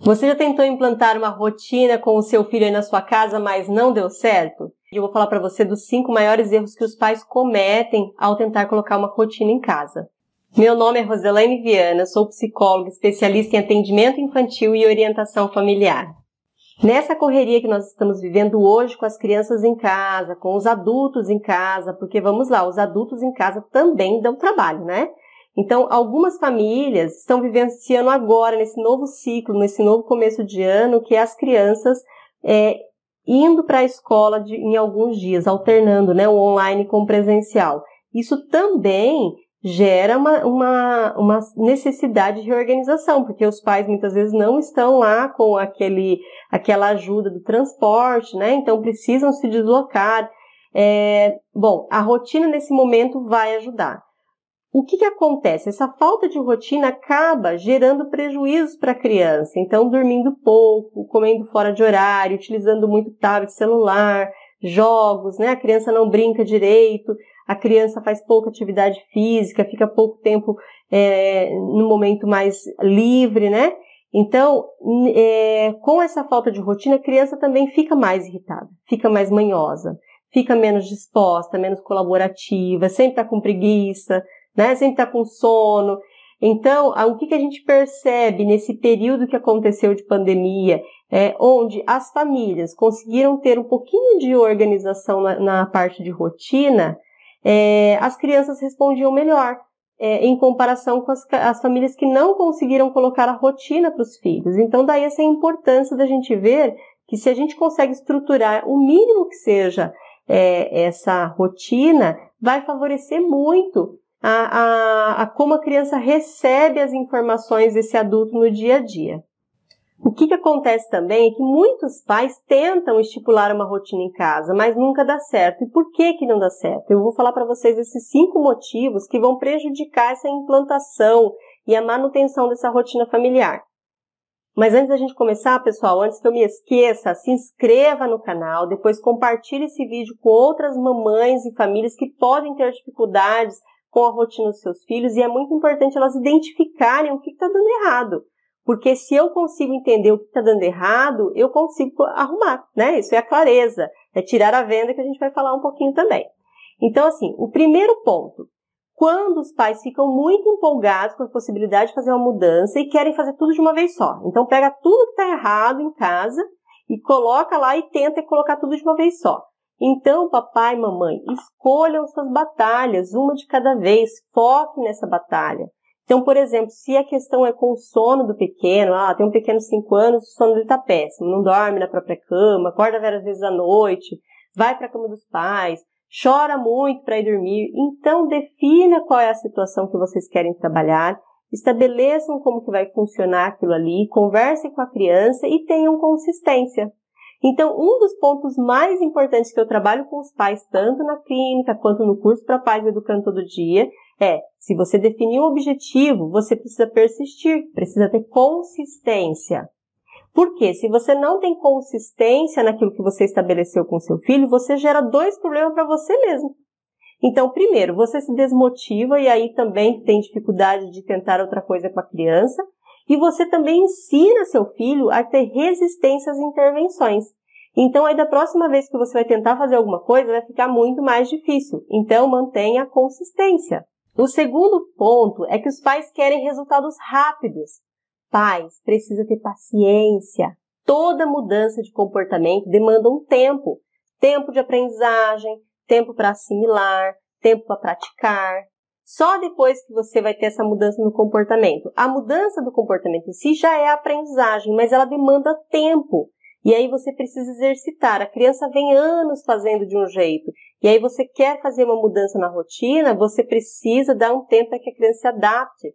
Você já tentou implantar uma rotina com o seu filho aí na sua casa, mas não deu certo? Eu vou falar para você dos cinco maiores erros que os pais cometem ao tentar colocar uma rotina em casa. Meu nome é Roselaine Viana, sou psicóloga especialista em atendimento infantil e orientação familiar. Nessa correria que nós estamos vivendo hoje com as crianças em casa, com os adultos em casa, porque vamos lá, os adultos em casa também dão trabalho, né? Então, algumas famílias estão vivenciando agora, nesse novo ciclo, nesse novo começo de ano, que as crianças é, indo para a escola de, em alguns dias, alternando né, o online com o presencial. Isso também gera uma, uma, uma necessidade de reorganização, porque os pais muitas vezes não estão lá com aquele, aquela ajuda do transporte, né? Então precisam se deslocar. É, bom, a rotina nesse momento vai ajudar o que, que acontece? Essa falta de rotina acaba gerando prejuízos para a criança. Então, dormindo pouco, comendo fora de horário, utilizando muito tablet, celular, jogos, né? A criança não brinca direito, a criança faz pouca atividade física, fica pouco tempo é, no momento mais livre, né? Então, é, com essa falta de rotina, a criança também fica mais irritada, fica mais manhosa, fica menos disposta, menos colaborativa, sempre está com preguiça, né? Sempre está com sono. Então, o que, que a gente percebe nesse período que aconteceu de pandemia, é, onde as famílias conseguiram ter um pouquinho de organização na, na parte de rotina, é, as crianças respondiam melhor. É, em comparação com as, as, famílias que não conseguiram colocar a rotina para os filhos. Então, daí essa importância da gente ver que se a gente consegue estruturar o mínimo que seja é, essa rotina, vai favorecer muito a, a, a como a criança recebe as informações desse adulto no dia a dia. O que, que acontece também é que muitos pais tentam estipular uma rotina em casa, mas nunca dá certo. E por que que não dá certo? Eu vou falar para vocês esses cinco motivos que vão prejudicar essa implantação e a manutenção dessa rotina familiar. Mas antes da gente começar, pessoal, antes que eu me esqueça, se inscreva no canal, depois compartilhe esse vídeo com outras mamães e famílias que podem ter dificuldades com a rotina dos seus filhos e é muito importante elas identificarem o que está dando errado. Porque se eu consigo entender o que está dando errado, eu consigo arrumar, né? Isso é a clareza, é tirar a venda que a gente vai falar um pouquinho também. Então, assim, o primeiro ponto, quando os pais ficam muito empolgados com a possibilidade de fazer uma mudança e querem fazer tudo de uma vez só. Então, pega tudo que está errado em casa e coloca lá e tenta colocar tudo de uma vez só. Então, papai e mamãe, escolham suas batalhas, uma de cada vez, foque nessa batalha. Então, por exemplo, se a questão é com o sono do pequeno, ah, tem um pequeno de 5 anos, o sono dele está péssimo, não dorme na própria cama, acorda várias vezes à noite, vai para a cama dos pais, chora muito para ir dormir. Então, defina qual é a situação que vocês querem trabalhar, estabeleçam como que vai funcionar aquilo ali, conversem com a criança e tenham consistência. Então, um dos pontos mais importantes que eu trabalho com os pais, tanto na clínica quanto no curso para pais educando todo dia, é, se você definir um objetivo, você precisa persistir, precisa ter consistência. Porque se você não tem consistência naquilo que você estabeleceu com seu filho, você gera dois problemas para você mesmo. Então, primeiro, você se desmotiva e aí também tem dificuldade de tentar outra coisa com a criança. E você também ensina seu filho a ter resistência às intervenções. Então, aí da próxima vez que você vai tentar fazer alguma coisa, vai ficar muito mais difícil. Então, mantenha a consistência. O segundo ponto é que os pais querem resultados rápidos. Pais, precisa ter paciência. Toda mudança de comportamento demanda um tempo. Tempo de aprendizagem, tempo para assimilar, tempo para praticar, só depois que você vai ter essa mudança no comportamento. A mudança do comportamento em si já é aprendizagem, mas ela demanda tempo. E aí você precisa exercitar. A criança vem anos fazendo de um jeito. E aí você quer fazer uma mudança na rotina, você precisa dar um tempo para que a criança se adapte.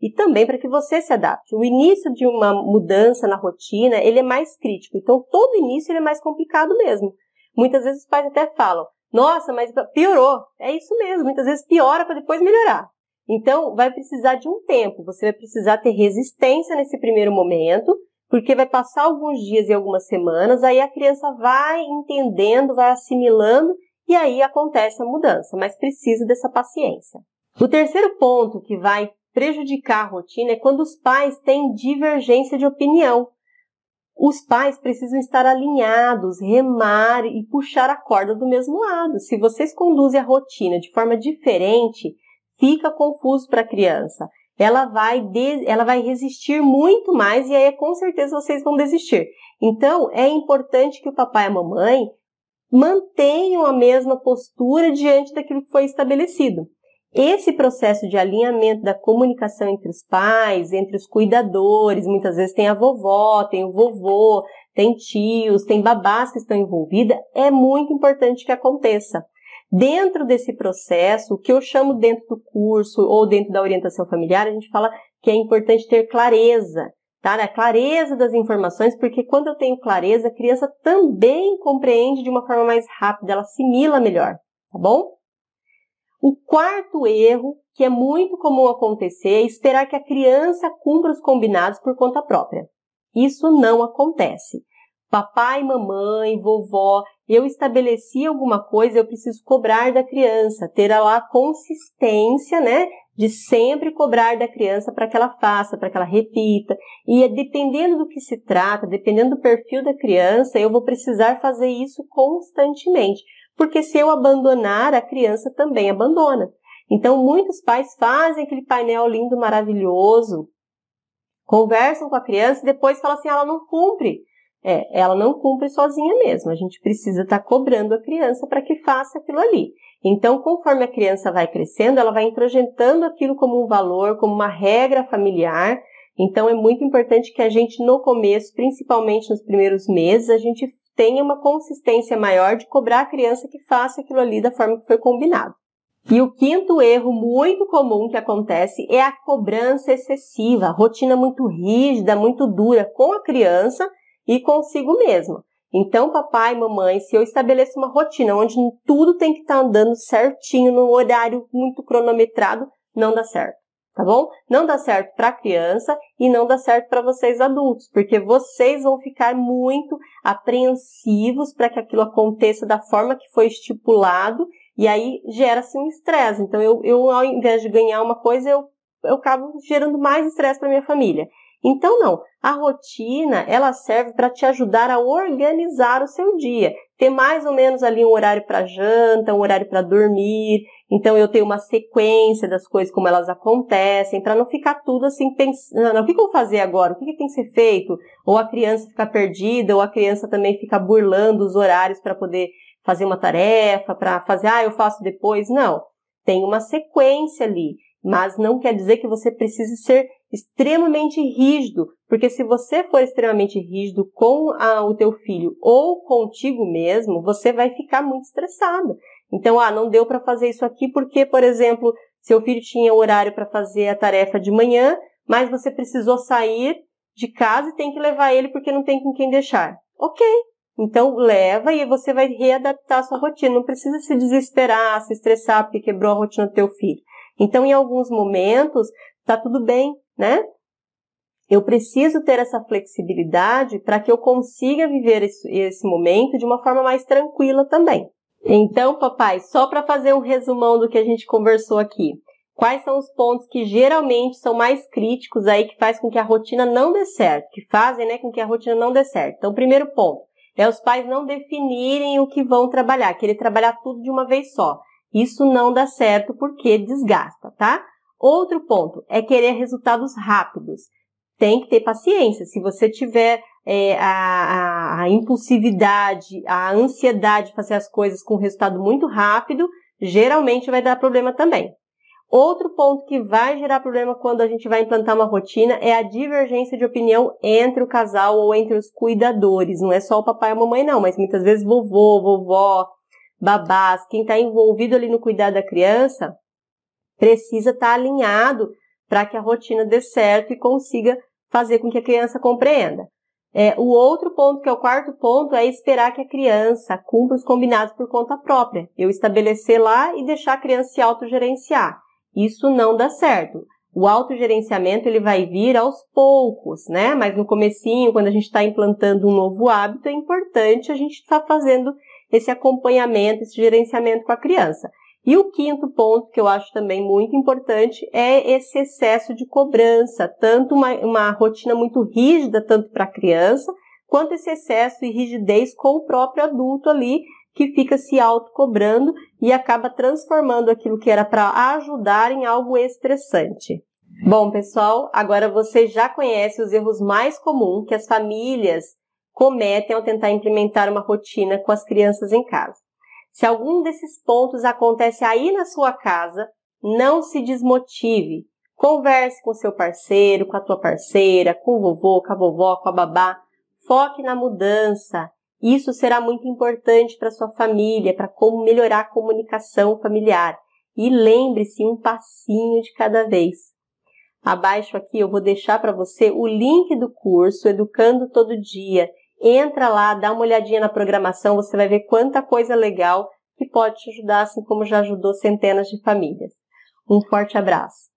E também para que você se adapte. O início de uma mudança na rotina, ele é mais crítico. Então, todo início ele é mais complicado mesmo. Muitas vezes os pais até falam, nossa, mas piorou. É isso mesmo, muitas vezes piora para depois melhorar. Então, vai precisar de um tempo, você vai precisar ter resistência nesse primeiro momento, porque vai passar alguns dias e algumas semanas, aí a criança vai entendendo, vai assimilando e aí acontece a mudança, mas precisa dessa paciência. O terceiro ponto que vai prejudicar a rotina é quando os pais têm divergência de opinião. Os pais precisam estar alinhados, remar e puxar a corda do mesmo lado. Se vocês conduzem a rotina de forma diferente, fica confuso para a criança. Ela vai, de, ela vai resistir muito mais e aí com certeza vocês vão desistir. Então, é importante que o papai e a mamãe mantenham a mesma postura diante daquilo que foi estabelecido. Esse processo de alinhamento da comunicação entre os pais, entre os cuidadores, muitas vezes tem a vovó, tem o vovô, tem tios, tem babás que estão envolvidas, é muito importante que aconteça. Dentro desse processo, o que eu chamo dentro do curso ou dentro da orientação familiar, a gente fala que é importante ter clareza, tá? A clareza das informações, porque quando eu tenho clareza, a criança também compreende de uma forma mais rápida, ela assimila melhor, tá bom? O quarto erro, que é muito comum acontecer, é esperar que a criança cumpra os combinados por conta própria. Isso não acontece. Papai, mamãe, vovó, eu estabeleci alguma coisa, eu preciso cobrar da criança, ter lá a consistência, né, de sempre cobrar da criança para que ela faça, para que ela repita. E é dependendo do que se trata, dependendo do perfil da criança, eu vou precisar fazer isso constantemente porque se eu abandonar, a criança também abandona. Então, muitos pais fazem aquele painel lindo, maravilhoso, conversam com a criança e depois falam assim: ela não cumpre. É, ela não cumpre sozinha mesmo. A gente precisa estar tá cobrando a criança para que faça aquilo ali. Então, conforme a criança vai crescendo, ela vai introjetando aquilo como um valor, como uma regra familiar. Então, é muito importante que a gente, no começo, principalmente nos primeiros meses, a gente tenha uma consistência maior de cobrar a criança que faça aquilo ali da forma que foi combinado. E o quinto erro muito comum que acontece é a cobrança excessiva, rotina muito rígida, muito dura com a criança e consigo mesma. Então, papai, mamãe, se eu estabeleço uma rotina onde tudo tem que estar tá andando certinho, no horário muito cronometrado, não dá certo tá bom? Não dá certo para criança e não dá certo para vocês adultos, porque vocês vão ficar muito apreensivos para que aquilo aconteça da forma que foi estipulado e aí gera-se um estresse. Então, eu, eu, ao invés de ganhar uma coisa, eu, eu acabo gerando mais estresse para minha família. Então, não. A rotina, ela serve para te ajudar a organizar o seu dia. Ter mais ou menos ali um horário para janta, um horário para dormir. Então, eu tenho uma sequência das coisas como elas acontecem, para não ficar tudo assim pensando, o que, eu vou fazer agora? O que, que tem que ser feito? Ou a criança ficar perdida, ou a criança também ficar burlando os horários para poder fazer uma tarefa, para fazer, ah, eu faço depois. Não. Tem uma sequência ali mas não quer dizer que você precise ser extremamente rígido, porque se você for extremamente rígido com a, o teu filho ou contigo mesmo, você vai ficar muito estressado. Então, ah, não deu para fazer isso aqui porque, por exemplo, seu filho tinha horário para fazer a tarefa de manhã, mas você precisou sair de casa e tem que levar ele porque não tem com quem deixar. Ok, então leva e você vai readaptar a sua rotina. Não precisa se desesperar, se estressar porque quebrou a rotina do teu filho. Então, em alguns momentos, tá tudo bem, né? Eu preciso ter essa flexibilidade para que eu consiga viver esse, esse, momento de uma forma mais tranquila também. Então, papai, só para fazer um resumão do que a gente conversou aqui. Quais são os pontos que geralmente são mais críticos aí que faz com que a rotina não dê certo, que fazem, né, com que a rotina não dê certo? Então, primeiro ponto é os pais não definirem o que vão trabalhar, querer trabalhar tudo de uma vez só. Isso não dá certo porque desgasta, tá? Outro ponto é querer resultados rápidos. Tem que ter paciência. Se você tiver é, a, a, a impulsividade, a ansiedade de fazer as coisas com resultado muito rápido, geralmente vai dar problema também. Outro ponto que vai gerar problema quando a gente vai implantar uma rotina é a divergência de opinião entre o casal ou entre os cuidadores. Não é só o papai e a mamãe, não, mas muitas vezes vovô, vovó, babás, quem está envolvido ali no cuidado da criança, precisa estar tá alinhado para que a rotina dê certo e consiga fazer com que a criança compreenda. É, o outro ponto, que é o quarto ponto, é esperar que a criança cumpra os combinados por conta própria. Eu estabelecer lá e deixar a criança se autogerenciar. Isso não dá certo. O autogerenciamento ele vai vir aos poucos, né? Mas no comecinho, quando a gente está implantando um novo hábito, é importante a gente estar tá fazendo esse acompanhamento, esse gerenciamento com a criança. E o quinto ponto, que eu acho também muito importante, é esse excesso de cobrança, tanto uma, uma rotina muito rígida, tanto para a criança, quanto esse excesso e rigidez com o próprio adulto ali que fica se autocobrando e acaba transformando aquilo que era para ajudar em algo estressante. Bom, pessoal, agora você já conhece os erros mais comuns que as famílias cometem ao tentar implementar uma rotina com as crianças em casa. Se algum desses pontos acontece aí na sua casa, não se desmotive. Converse com seu parceiro, com a tua parceira, com o vovô, com a vovó, com a babá. Foque na mudança. Isso será muito importante para sua família, para como melhorar a comunicação familiar. E lembre-se um passinho de cada vez. Abaixo aqui eu vou deixar para você o link do curso Educando Todo Dia. Entra lá, dá uma olhadinha na programação, você vai ver quanta coisa legal que pode te ajudar, assim como já ajudou centenas de famílias. Um forte abraço.